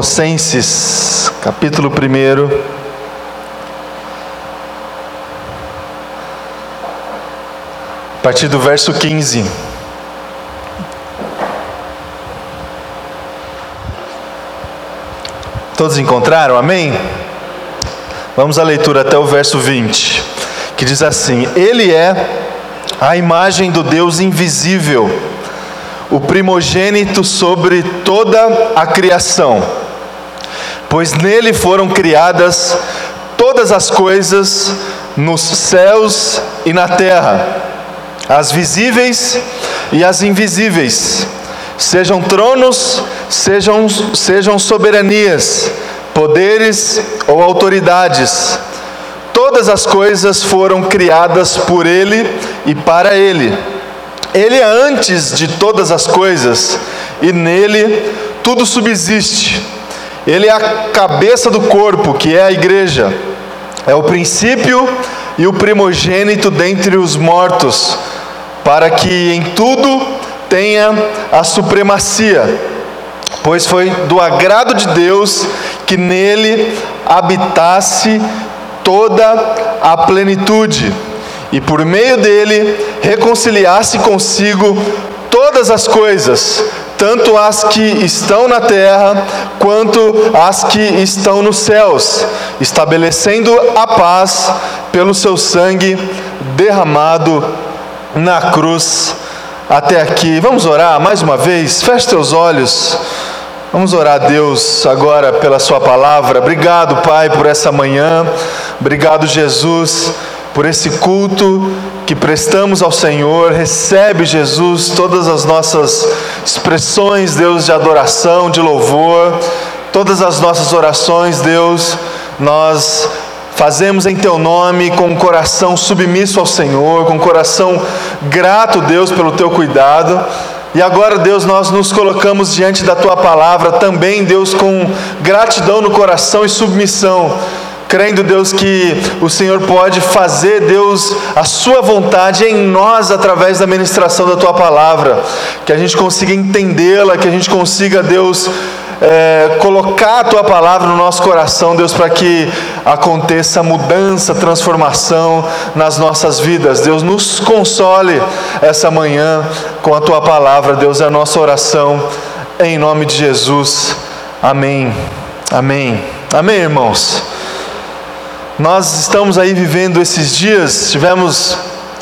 Colossenses, capítulo 1. A partir do verso 15. Todos encontraram? Amém? Vamos à leitura até o verso 20, que diz assim: Ele é a imagem do Deus invisível, o primogênito sobre toda a criação, pois nele foram criadas todas as coisas nos céus e na terra, as visíveis e as invisíveis, sejam tronos, sejam, sejam soberanias, poderes ou autoridades Todas as coisas foram criadas por Ele e para Ele. Ele é antes de todas as coisas e nele tudo subsiste. Ele é a cabeça do corpo, que é a igreja. É o princípio e o primogênito dentre os mortos, para que em tudo tenha a supremacia. Pois foi do agrado de Deus que nele habitasse toda a plenitude, e por meio dele reconciliasse consigo todas as coisas, tanto as que estão na terra quanto as que estão nos céus, estabelecendo a paz pelo seu sangue derramado na cruz. Até aqui, vamos orar mais uma vez, feche teus olhos. Vamos orar a Deus agora pela Sua palavra. Obrigado, Pai, por essa manhã. Obrigado, Jesus, por esse culto que prestamos ao Senhor. Recebe, Jesus, todas as nossas expressões, Deus, de adoração, de louvor, todas as nossas orações, Deus. Nós fazemos em Teu nome com o coração submisso ao Senhor, com o coração grato, Deus, pelo Teu cuidado. E agora, Deus, nós nos colocamos diante da tua palavra também, Deus, com gratidão no coração e submissão, crendo, Deus, que o Senhor pode fazer, Deus, a sua vontade em nós através da ministração da tua palavra, que a gente consiga entendê-la, que a gente consiga, Deus, é, colocar a tua palavra no nosso coração, Deus, para que aconteça mudança, transformação nas nossas vidas. Deus, nos console essa manhã com a tua palavra, Deus, é a nossa oração, em nome de Jesus. Amém. Amém. Amém, irmãos. Nós estamos aí vivendo esses dias, tivemos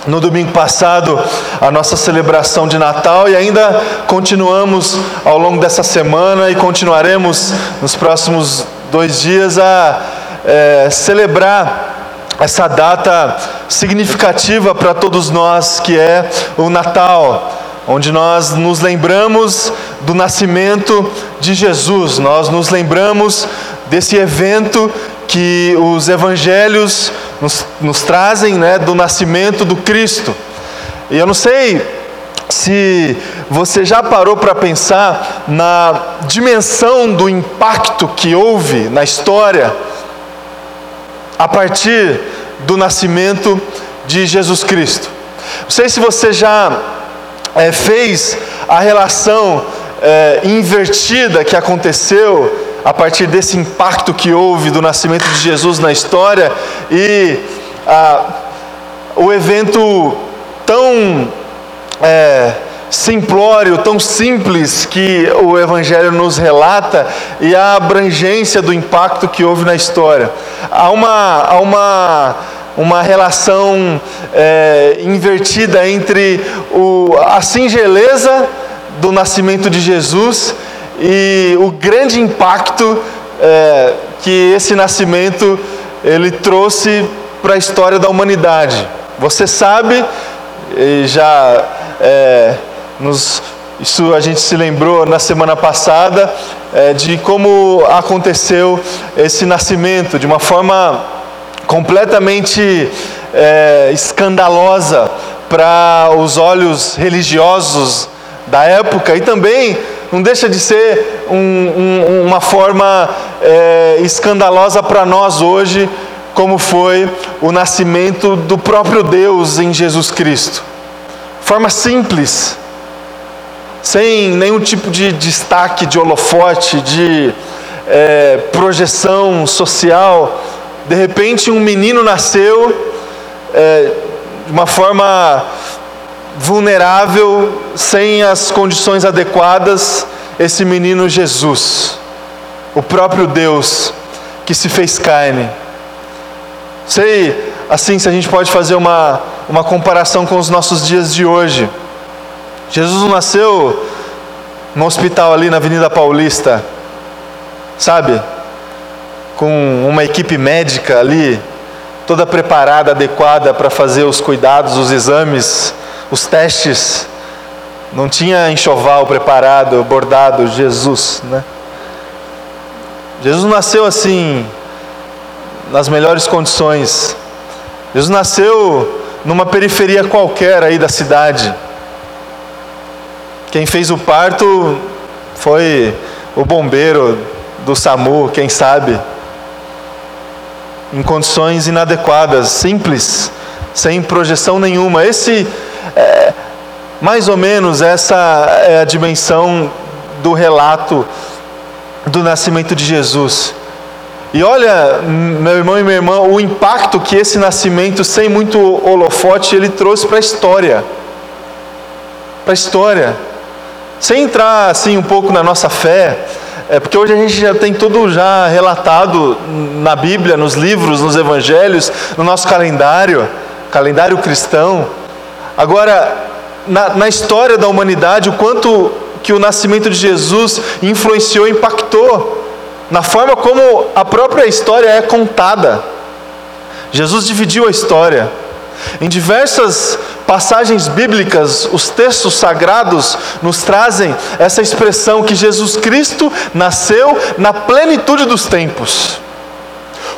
no domingo passado a nossa celebração de Natal e ainda continuamos ao longo dessa semana e continuaremos nos próximos dois dias a é, celebrar essa data significativa para todos nós que é o Natal onde nós nos lembramos do nascimento de Jesus, nós nos lembramos desse evento que os evangelhos nos, nos trazem né, do nascimento do Cristo. E eu não sei se você já parou para pensar na dimensão do impacto que houve na história a partir do nascimento de Jesus Cristo. Não sei se você já é, fez a relação é, invertida que aconteceu a partir desse impacto que houve do nascimento de Jesus na história e ah, o evento tão é, simplório, tão simples que o Evangelho nos relata e a abrangência do impacto que houve na história. Há uma, há uma, uma relação é, invertida entre o, a singeleza do nascimento de Jesus e o grande impacto é, que esse nascimento ele trouxe para a história da humanidade. Você sabe, já é, nos, isso a gente se lembrou na semana passada é, de como aconteceu esse nascimento de uma forma completamente é, escandalosa para os olhos religiosos da época e também não deixa de ser um, um, uma forma é, escandalosa para nós hoje, como foi o nascimento do próprio Deus em Jesus Cristo. Forma simples, sem nenhum tipo de destaque, de holofote, de é, projeção social. De repente, um menino nasceu é, de uma forma vulnerável, sem as condições adequadas, esse menino Jesus, o próprio Deus que se fez carne. Sei, assim, se a gente pode fazer uma, uma comparação com os nossos dias de hoje. Jesus nasceu no hospital ali na Avenida Paulista, sabe? Com uma equipe médica ali, toda preparada, adequada para fazer os cuidados, os exames, os testes. Não tinha enxoval preparado, bordado, Jesus, né? Jesus nasceu assim, nas melhores condições. Jesus nasceu numa periferia qualquer aí da cidade. Quem fez o parto foi o bombeiro do SAMU, quem sabe. Em condições inadequadas, simples, sem projeção nenhuma. Esse é, mais ou menos essa é a dimensão do relato do nascimento de Jesus. E olha, meu irmão e minha irmã, o impacto que esse nascimento, sem muito holofote, ele trouxe para a história. Para a história. Sem entrar assim um pouco na nossa fé, é porque hoje a gente já tem tudo já relatado na Bíblia, nos livros, nos evangelhos, no nosso calendário, calendário cristão. Agora, na, na história da humanidade, o quanto que o nascimento de Jesus influenciou, impactou na forma como a própria história é contada. Jesus dividiu a história. Em diversas passagens bíblicas, os textos sagrados nos trazem essa expressão que Jesus Cristo nasceu na plenitude dos tempos.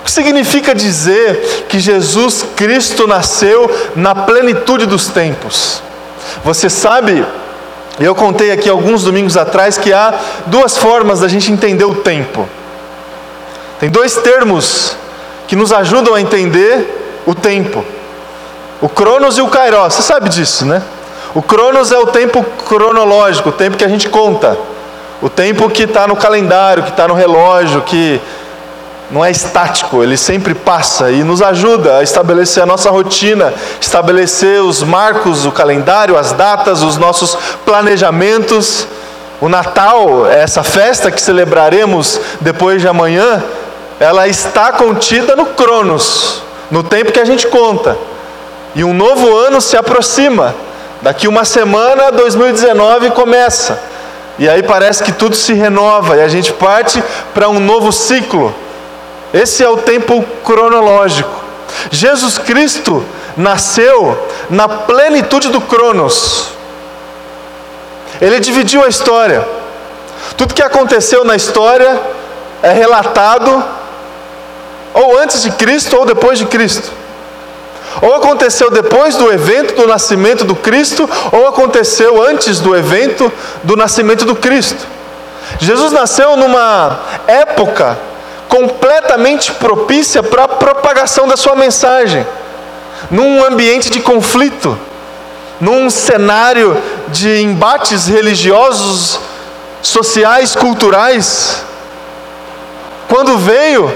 O que significa dizer que Jesus Cristo nasceu na plenitude dos tempos? Você sabe, eu contei aqui alguns domingos atrás que há duas formas da gente entender o tempo. Tem dois termos que nos ajudam a entender o tempo: o Cronos e o Kairos. Você sabe disso, né? O Cronos é o tempo cronológico, o tempo que a gente conta, o tempo que está no calendário, que está no relógio, que não é estático, ele sempre passa e nos ajuda a estabelecer a nossa rotina, estabelecer os marcos, o calendário, as datas, os nossos planejamentos. O Natal, essa festa que celebraremos depois de amanhã, ela está contida no Cronos, no tempo que a gente conta. E um novo ano se aproxima. Daqui uma semana, 2019 começa. E aí parece que tudo se renova e a gente parte para um novo ciclo. Esse é o tempo cronológico. Jesus Cristo nasceu na plenitude do Cronos. Ele dividiu a história. Tudo que aconteceu na história é relatado ou antes de Cristo ou depois de Cristo. Ou aconteceu depois do evento do nascimento do Cristo, ou aconteceu antes do evento do nascimento do Cristo. Jesus nasceu numa época completamente propícia para a propagação da sua mensagem, num ambiente de conflito, num cenário de embates religiosos, sociais, culturais. Quando veio,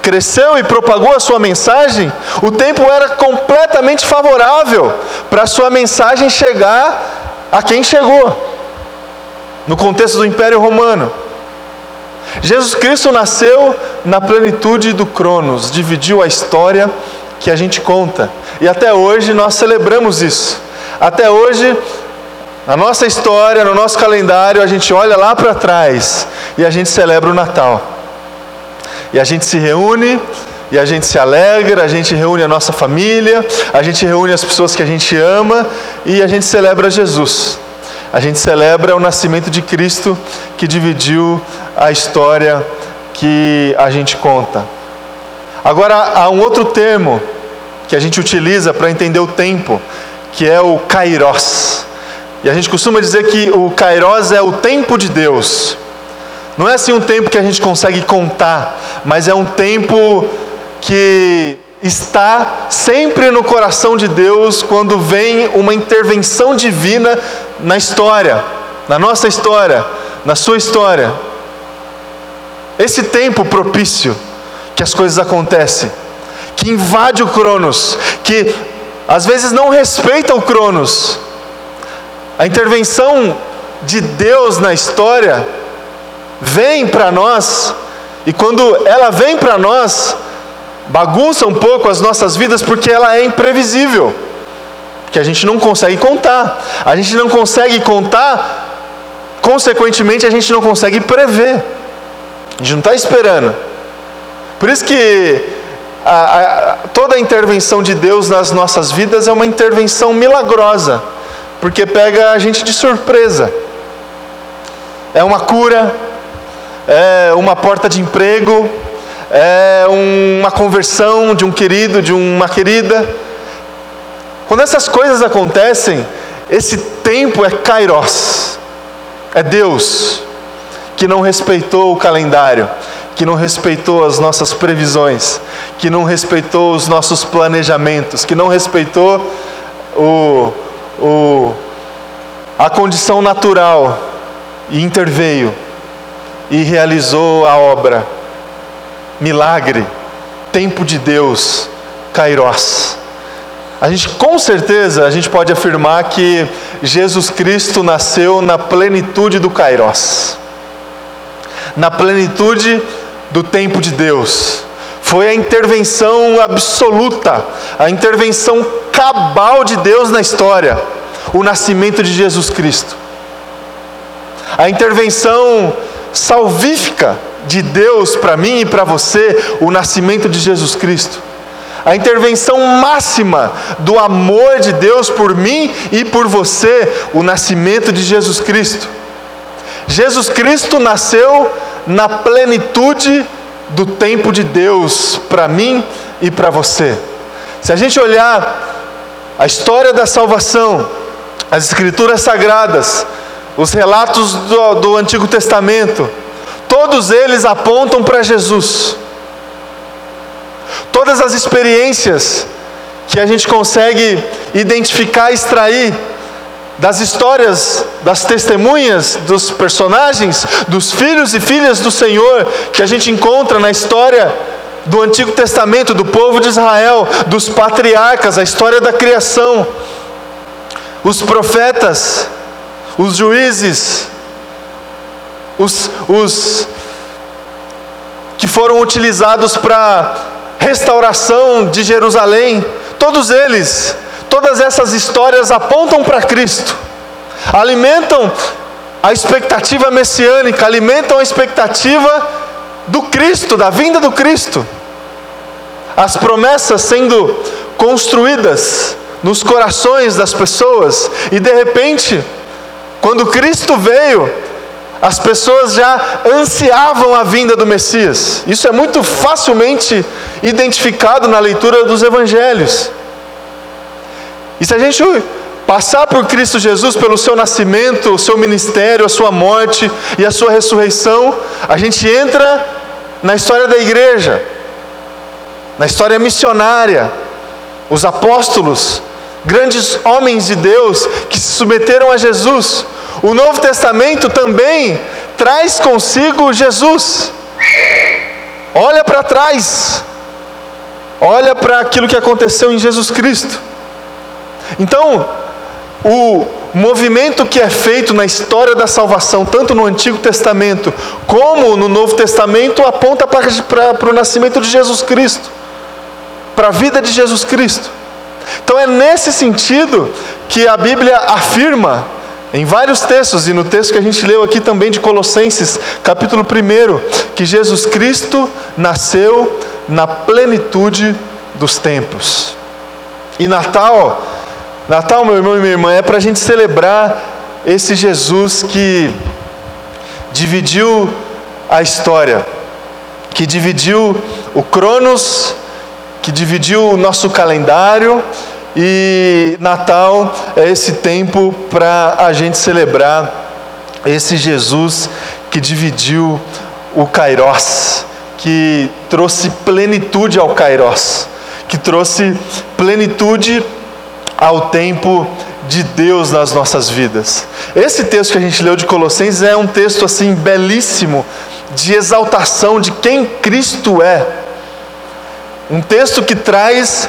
cresceu e propagou a sua mensagem, o tempo era completamente favorável para a sua mensagem chegar a quem chegou, no contexto do Império Romano. Jesus Cristo nasceu na plenitude do Cronos, dividiu a história que a gente conta, e até hoje nós celebramos isso. Até hoje, na nossa história, no nosso calendário, a gente olha lá para trás e a gente celebra o Natal. E a gente se reúne, e a gente se alegra, a gente reúne a nossa família, a gente reúne as pessoas que a gente ama e a gente celebra Jesus. A gente celebra o nascimento de Cristo que dividiu a história que a gente conta. Agora, há um outro termo que a gente utiliza para entender o tempo, que é o kairos. E a gente costuma dizer que o kairos é o tempo de Deus. Não é assim um tempo que a gente consegue contar, mas é um tempo que está sempre no coração de Deus quando vem uma intervenção divina na história, na nossa história, na sua história. esse tempo propício que as coisas acontecem, que invade o Cronos, que às vezes não respeita o Cronos. A intervenção de Deus na história vem para nós, e quando ela vem para nós, bagunça um pouco as nossas vidas porque ela é imprevisível. Que a gente não consegue contar. A gente não consegue contar, consequentemente a gente não consegue prever. A gente não está esperando. Por isso que a, a, toda a intervenção de Deus nas nossas vidas é uma intervenção milagrosa, porque pega a gente de surpresa. É uma cura, é uma porta de emprego, é uma conversão de um querido, de uma querida. Quando essas coisas acontecem, esse tempo é Kairos, é Deus que não respeitou o calendário, que não respeitou as nossas previsões, que não respeitou os nossos planejamentos, que não respeitou o, o, a condição natural e interveio e realizou a obra. Milagre, tempo de Deus, Kairos. A gente com certeza a gente pode afirmar que Jesus Cristo nasceu na plenitude do Kairos na plenitude do tempo de Deus. Foi a intervenção absoluta, a intervenção cabal de Deus na história, o nascimento de Jesus Cristo. A intervenção salvífica de Deus para mim e para você, o nascimento de Jesus Cristo. A intervenção máxima do amor de Deus por mim e por você, o nascimento de Jesus Cristo. Jesus Cristo nasceu na plenitude do tempo de Deus para mim e para você. Se a gente olhar a história da salvação, as Escrituras Sagradas, os relatos do, do Antigo Testamento, todos eles apontam para Jesus. Todas as experiências que a gente consegue identificar, extrair das histórias, das testemunhas, dos personagens, dos filhos e filhas do Senhor que a gente encontra na história do Antigo Testamento, do povo de Israel, dos patriarcas, a história da criação, os profetas, os juízes, os, os que foram utilizados para restauração de Jerusalém, todos eles Todas essas histórias apontam para Cristo, alimentam a expectativa messiânica, alimentam a expectativa do Cristo, da vinda do Cristo. As promessas sendo construídas nos corações das pessoas, e de repente, quando Cristo veio, as pessoas já ansiavam a vinda do Messias. Isso é muito facilmente identificado na leitura dos evangelhos. E se a gente passar por Cristo Jesus, pelo seu nascimento, o seu ministério, a sua morte e a sua ressurreição, a gente entra na história da igreja, na história missionária, os apóstolos, grandes homens de Deus que se submeteram a Jesus. O Novo Testamento também traz consigo Jesus. Olha para trás, olha para aquilo que aconteceu em Jesus Cristo. Então, o movimento que é feito na história da salvação, tanto no Antigo Testamento como no Novo Testamento, aponta para, o nascimento de Jesus Cristo, para a vida de Jesus Cristo. Então é nesse sentido que a Bíblia afirma, em vários textos, e no texto que a gente leu aqui também de Colossenses, capítulo 1, que Jesus Cristo nasceu na plenitude dos tempos. E Natal Natal, meu irmão e minha irmã, é para a gente celebrar esse Jesus que dividiu a história, que dividiu o Cronos, que dividiu o nosso calendário, e Natal é esse tempo para a gente celebrar esse Jesus que dividiu o Kairos, que trouxe plenitude ao Kairos, que trouxe plenitude ao tempo de Deus nas nossas vidas. Esse texto que a gente leu de Colossenses é um texto assim belíssimo de exaltação de quem Cristo é. Um texto que traz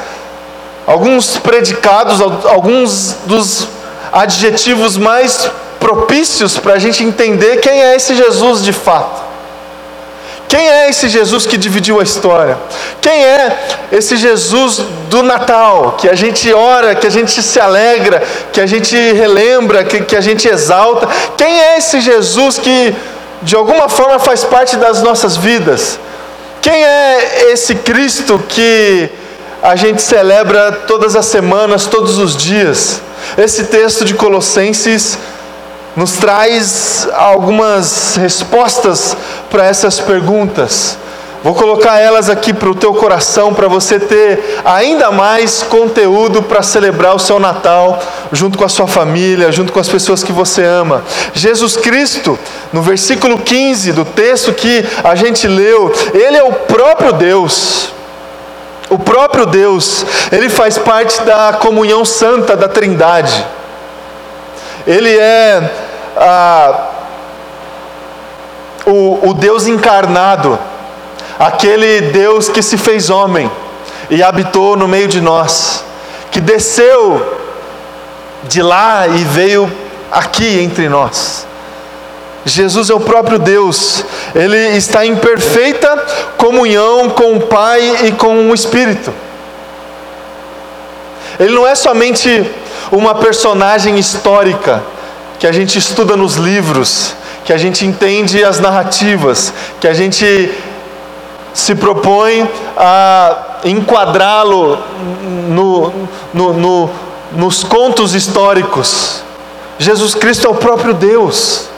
alguns predicados, alguns dos adjetivos mais propícios para a gente entender quem é esse Jesus de fato. Quem é esse Jesus que dividiu a história? Quem é esse Jesus do Natal, que a gente ora, que a gente se alegra, que a gente relembra, que, que a gente exalta? Quem é esse Jesus que de alguma forma faz parte das nossas vidas? Quem é esse Cristo que a gente celebra todas as semanas, todos os dias? Esse texto de Colossenses nos traz algumas respostas para essas perguntas. Vou colocar elas aqui para o teu coração, para você ter ainda mais conteúdo para celebrar o seu Natal, junto com a sua família, junto com as pessoas que você ama. Jesus Cristo, no versículo 15 do texto que a gente leu, Ele é o próprio Deus. O próprio Deus, Ele faz parte da comunhão santa da Trindade. Ele é o, o Deus encarnado, aquele Deus que se fez homem e habitou no meio de nós, que desceu de lá e veio aqui entre nós. Jesus é o próprio Deus, ele está em perfeita comunhão com o Pai e com o Espírito. Ele não é somente uma personagem histórica, que a gente estuda nos livros, que a gente entende as narrativas, que a gente se propõe a enquadrá-lo no, no, no, nos contos históricos. Jesus Cristo é o próprio Deus.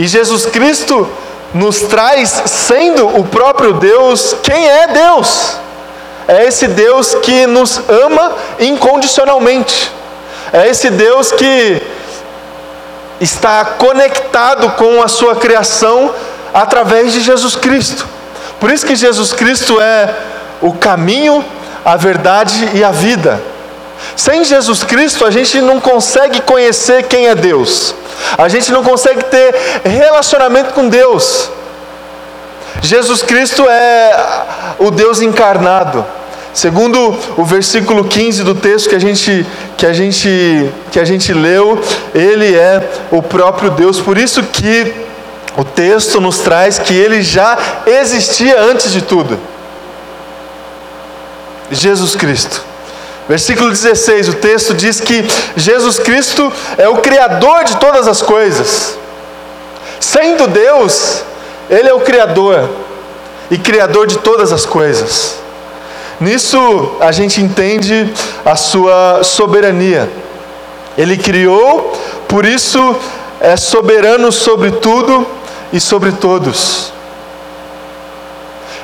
E Jesus Cristo nos traz, sendo o próprio Deus, quem é Deus? É esse Deus que nos ama incondicionalmente. É esse Deus que está conectado com a sua criação através de Jesus Cristo. Por isso que Jesus Cristo é o caminho, a verdade e a vida. Sem Jesus Cristo, a gente não consegue conhecer quem é Deus. A gente não consegue ter relacionamento com Deus. Jesus Cristo é o Deus encarnado. Segundo o versículo 15 do texto que a gente que a gente que a gente leu, ele é o próprio Deus. Por isso que o texto nos traz que ele já existia antes de tudo. Jesus Cristo. Versículo 16, o texto diz que Jesus Cristo é o criador de todas as coisas. Sendo Deus, ele é o criador e criador de todas as coisas. Nisso a gente entende a sua soberania. Ele criou, por isso é soberano sobre tudo e sobre todos.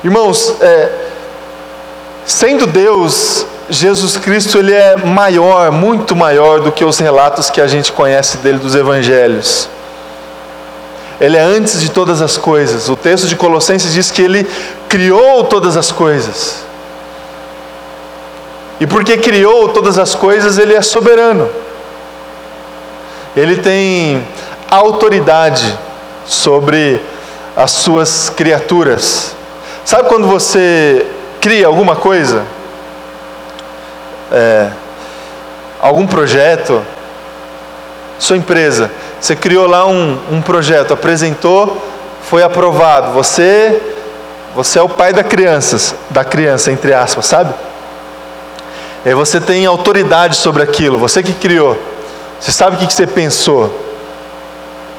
Irmãos, é, sendo Deus, Jesus Cristo ele é maior, muito maior do que os relatos que a gente conhece dele dos evangelhos. Ele é antes de todas as coisas. O texto de Colossenses diz que ele criou todas as coisas. E porque criou todas as coisas, ele é soberano. Ele tem autoridade sobre as suas criaturas. Sabe quando você cria alguma coisa? É, algum projeto? Sua empresa, você criou lá um, um projeto, apresentou, foi aprovado. Você, você é o pai da criança, da criança entre aspas, sabe? E você tem autoridade sobre aquilo, você que criou. Você sabe o que você pensou.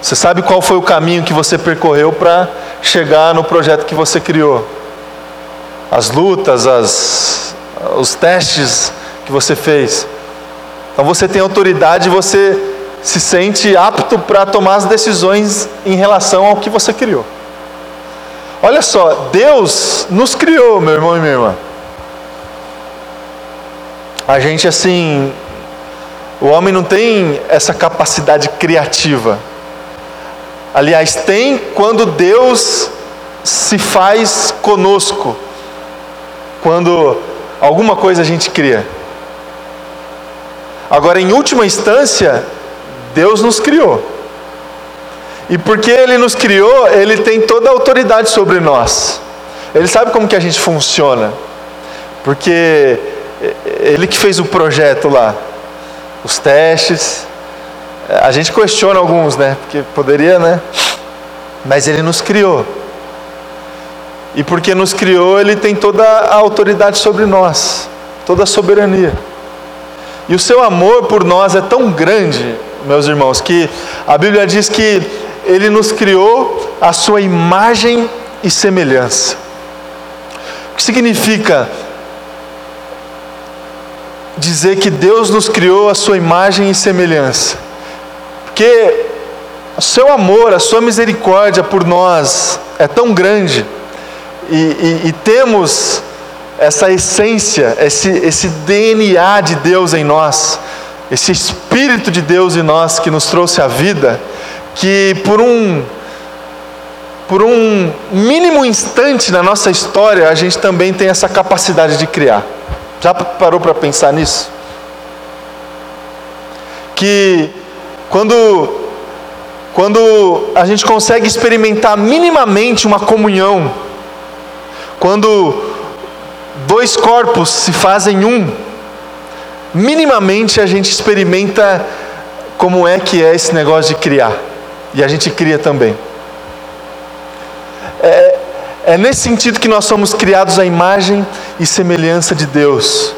Você sabe qual foi o caminho que você percorreu para chegar no projeto que você criou. As lutas, as, os testes que você fez. Então você tem autoridade, você se sente apto para tomar as decisões em relação ao que você criou. Olha só, Deus nos criou, meu irmão e minha irmã. A gente assim, o homem não tem essa capacidade criativa. Aliás, tem quando Deus se faz conosco. Quando alguma coisa a gente cria. Agora, em última instância, Deus nos criou. E porque Ele nos criou, Ele tem toda a autoridade sobre nós. Ele sabe como que a gente funciona. Porque Ele que fez o projeto lá, os testes. A gente questiona alguns, né? Porque poderia, né? Mas Ele nos criou. E porque nos criou, Ele tem toda a autoridade sobre nós, toda a soberania. E o seu amor por nós é tão grande, meus irmãos, que a Bíblia diz que Ele nos criou a sua imagem e semelhança. O que significa dizer que Deus nos criou a sua imagem e semelhança? Porque o seu amor, a sua misericórdia por nós é tão grande e, e, e temos essa essência, esse, esse DNA de Deus em nós, esse Espírito de Deus em nós que nos trouxe a vida, que por um, por um mínimo instante na nossa história, a gente também tem essa capacidade de criar. Já parou para pensar nisso? Que quando, quando a gente consegue experimentar minimamente uma comunhão, quando dois corpos se fazem um, minimamente a gente experimenta como é que é esse negócio de criar. E a gente cria também. É, é nesse sentido que nós somos criados à imagem e semelhança de Deus.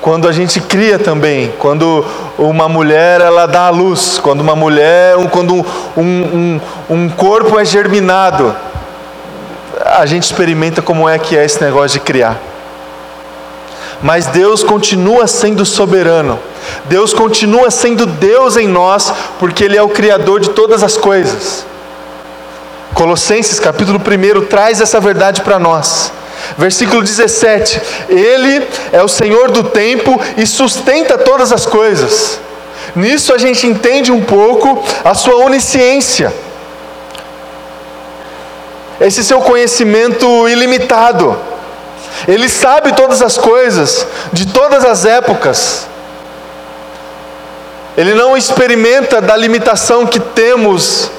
Quando a gente cria também, quando uma mulher ela dá à luz, quando uma mulher, quando um, um, um corpo é germinado, a gente experimenta como é que é esse negócio de criar mas Deus continua sendo soberano. Deus continua sendo Deus em nós, porque Ele é o Criador de todas as coisas. Colossenses capítulo 1 traz essa verdade para nós. Versículo 17: Ele é o Senhor do tempo e sustenta todas as coisas. Nisso a gente entende um pouco a sua onisciência, esse seu conhecimento ilimitado ele sabe todas as coisas, de todas as épocas. Ele não experimenta da limitação que temos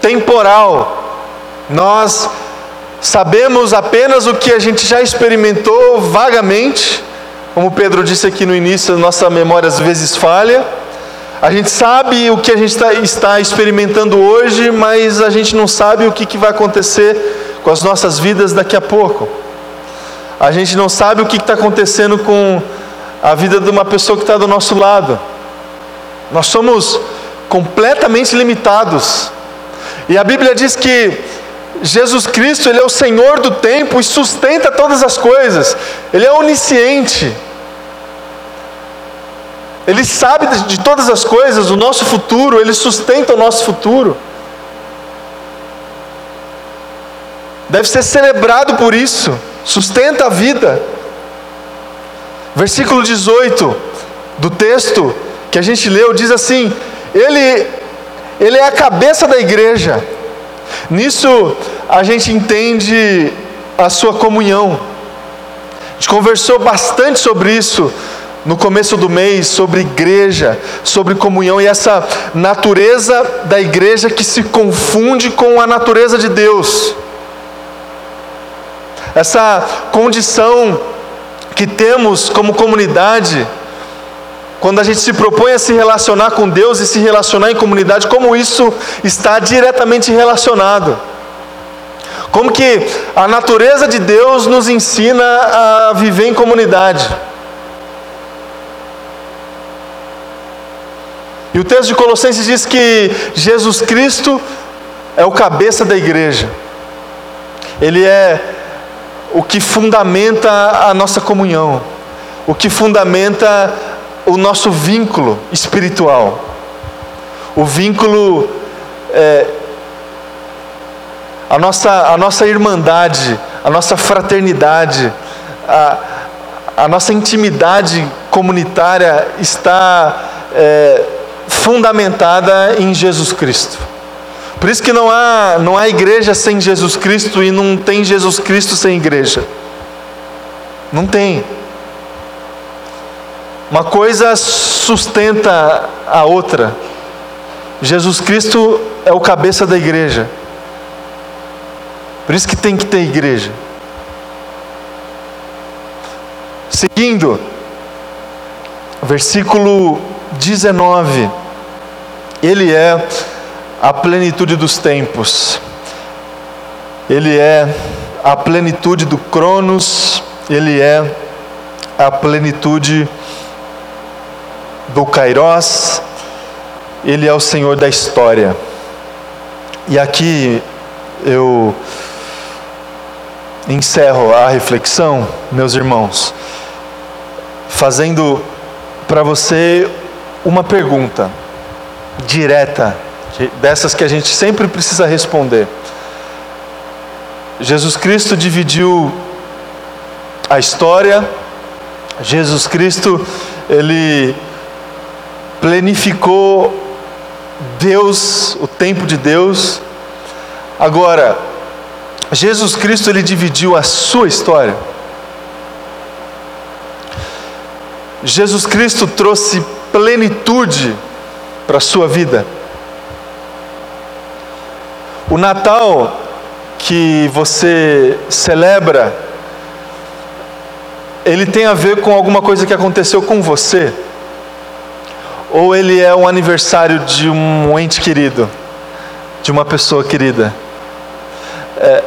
temporal. Nós sabemos apenas o que a gente já experimentou vagamente, como Pedro disse aqui no início, nossa memória às vezes falha. A gente sabe o que a gente está, está experimentando hoje, mas a gente não sabe o que vai acontecer com as nossas vidas daqui a pouco. A gente não sabe o que está acontecendo com a vida de uma pessoa que está do nosso lado. Nós somos completamente limitados. E a Bíblia diz que Jesus Cristo, Ele é o Senhor do tempo e sustenta todas as coisas. Ele é onisciente. Ele sabe de todas as coisas, o nosso futuro, Ele sustenta o nosso futuro. Deve ser celebrado por isso sustenta a vida. Versículo 18 do texto que a gente leu diz assim: Ele, ele é a cabeça da igreja. Nisso a gente entende a sua comunhão. A gente conversou bastante sobre isso no começo do mês, sobre igreja, sobre comunhão e essa natureza da igreja que se confunde com a natureza de Deus essa condição que temos como comunidade, quando a gente se propõe a se relacionar com Deus e se relacionar em comunidade, como isso está diretamente relacionado. Como que a natureza de Deus nos ensina a viver em comunidade. E o texto de Colossenses diz que Jesus Cristo é o cabeça da igreja. Ele é o que fundamenta a nossa comunhão, o que fundamenta o nosso vínculo espiritual, o vínculo, é, a, nossa, a nossa irmandade, a nossa fraternidade, a, a nossa intimidade comunitária está é, fundamentada em Jesus Cristo. Por isso que não há, não há igreja sem Jesus Cristo e não tem Jesus Cristo sem igreja. Não tem. Uma coisa sustenta a outra. Jesus Cristo é o cabeça da igreja. Por isso que tem que ter igreja. Seguindo, versículo 19. Ele é a plenitude dos tempos. Ele é a plenitude do Cronos, ele é a plenitude do Kairos, ele é o Senhor da história. E aqui eu encerro a reflexão, meus irmãos, fazendo para você uma pergunta direta, dessas que a gente sempre precisa responder. Jesus Cristo dividiu a história, Jesus Cristo, ele planificou Deus, o tempo de Deus. Agora, Jesus Cristo ele dividiu a sua história. Jesus Cristo trouxe plenitude para a sua vida. O Natal que você celebra, ele tem a ver com alguma coisa que aconteceu com você? Ou ele é um aniversário de um ente querido, de uma pessoa querida? É,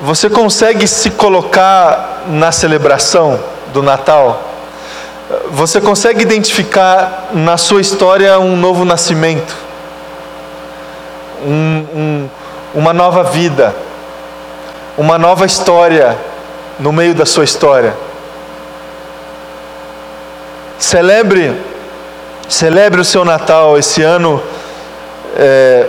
você consegue se colocar na celebração do Natal? Você consegue identificar na sua história um novo nascimento? Um, um, uma nova vida, uma nova história no meio da sua história? Celebre, celebre o seu Natal esse ano. É,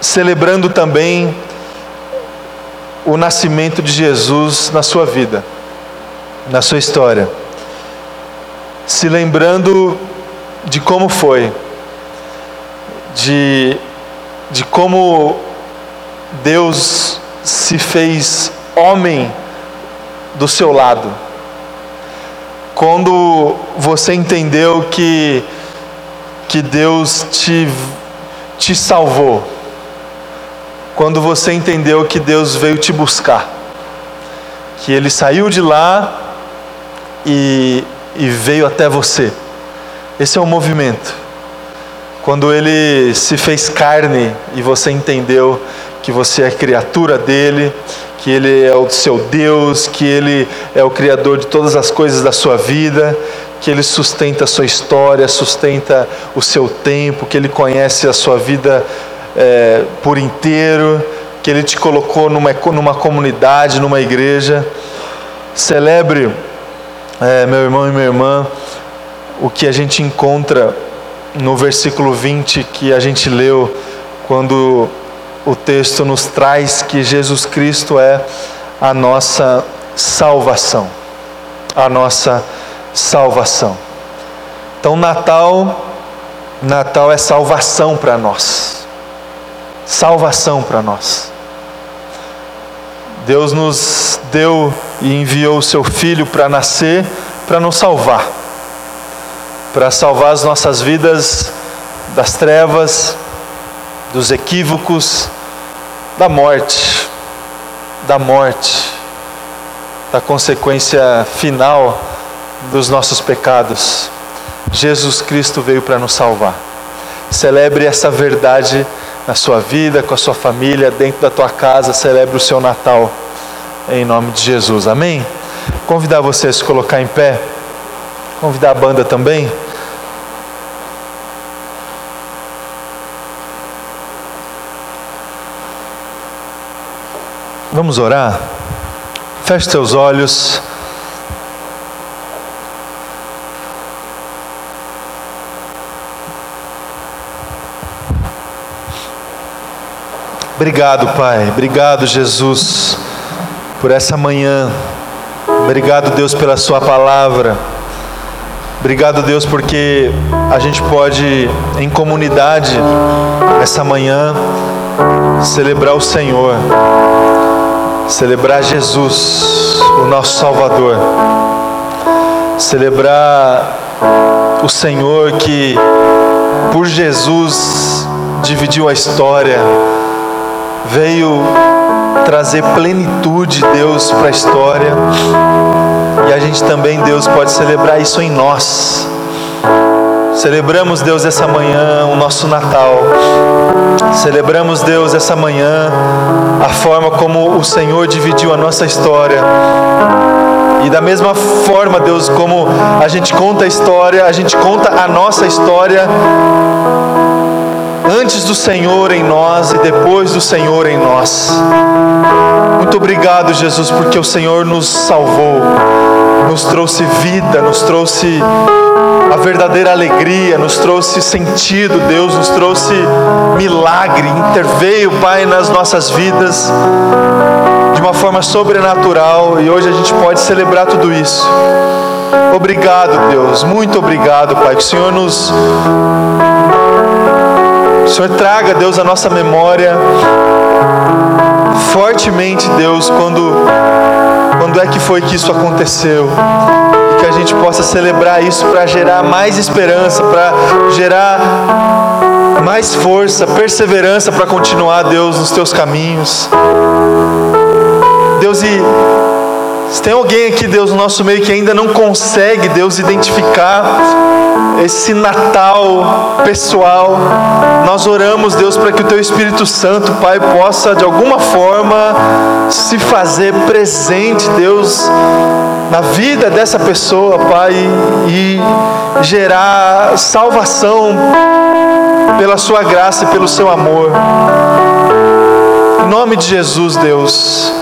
celebrando também o nascimento de Jesus na sua vida, na sua história. Se lembrando de como foi, de, de como Deus se fez homem do seu lado. Quando você entendeu que, que Deus te, te salvou quando você entendeu que Deus veio te buscar, que Ele saiu de lá e, e veio até você. Esse é o movimento. Quando Ele se fez carne e você entendeu que você é criatura dele, que Ele é o seu Deus, que Ele é o Criador de todas as coisas da sua vida, que Ele sustenta a sua história, sustenta o seu tempo, que Ele conhece a sua vida é, por inteiro, que Ele te colocou numa, numa comunidade, numa igreja. Celebre, é, meu irmão e minha irmã, o que a gente encontra no versículo 20 que a gente leu, quando o texto nos traz que Jesus Cristo é a nossa salvação. A nossa salvação. Então, Natal, Natal é salvação para nós salvação para nós. Deus nos deu e enviou o seu filho para nascer, para nos salvar, para salvar as nossas vidas das trevas, dos equívocos, da morte, da morte, da consequência final dos nossos pecados. Jesus Cristo veio para nos salvar. Celebre essa verdade na sua vida, com a sua família, dentro da tua casa, celebre o seu Natal em nome de Jesus. Amém? Convidar você a se colocar em pé. Convidar a banda também. Vamos orar? Feche seus olhos. Obrigado, Pai. Obrigado, Jesus, por essa manhã. Obrigado, Deus, pela Sua palavra. Obrigado, Deus, porque a gente pode, em comunidade, essa manhã, celebrar o Senhor, celebrar Jesus, o nosso Salvador, celebrar o Senhor que por Jesus dividiu a história, veio trazer plenitude, Deus, para a história. E a gente também, Deus, pode celebrar isso em nós. Celebramos, Deus, essa manhã o nosso Natal. Celebramos, Deus, essa manhã a forma como o Senhor dividiu a nossa história. E da mesma forma, Deus, como a gente conta a história, a gente conta a nossa história antes do Senhor em nós e depois do Senhor em nós. Muito obrigado, Jesus, porque o Senhor nos salvou, nos trouxe vida, nos trouxe a verdadeira alegria, nos trouxe sentido, Deus nos trouxe milagre, interveio, Pai, nas nossas vidas de uma forma sobrenatural e hoje a gente pode celebrar tudo isso. Obrigado, Deus, muito obrigado, Pai, que o Senhor nos o Senhor traga, Deus, a nossa memória fortemente, Deus, quando, quando é que foi que isso aconteceu. E que a gente possa celebrar isso para gerar mais esperança, para gerar mais força, perseverança para continuar, Deus, nos teus caminhos. Deus, e se tem alguém aqui, Deus, no nosso meio que ainda não consegue, Deus, identificar esse Natal pessoal, nós oramos, Deus, para que o Teu Espírito Santo, Pai, possa de alguma forma se fazer presente, Deus, na vida dessa pessoa, Pai, e gerar salvação pela Sua graça e pelo Seu amor. Em nome de Jesus, Deus,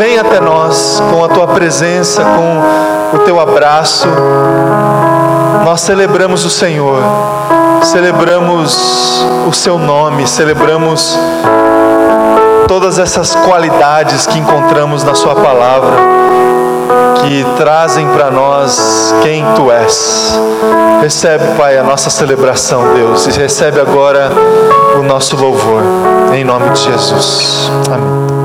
vem até nós com a tua presença, com o teu abraço. Nós celebramos o Senhor, celebramos o seu nome, celebramos todas essas qualidades que encontramos na Sua palavra, que trazem para nós quem Tu és. Recebe, Pai, a nossa celebração, Deus, e recebe agora o nosso louvor, em nome de Jesus. Amém.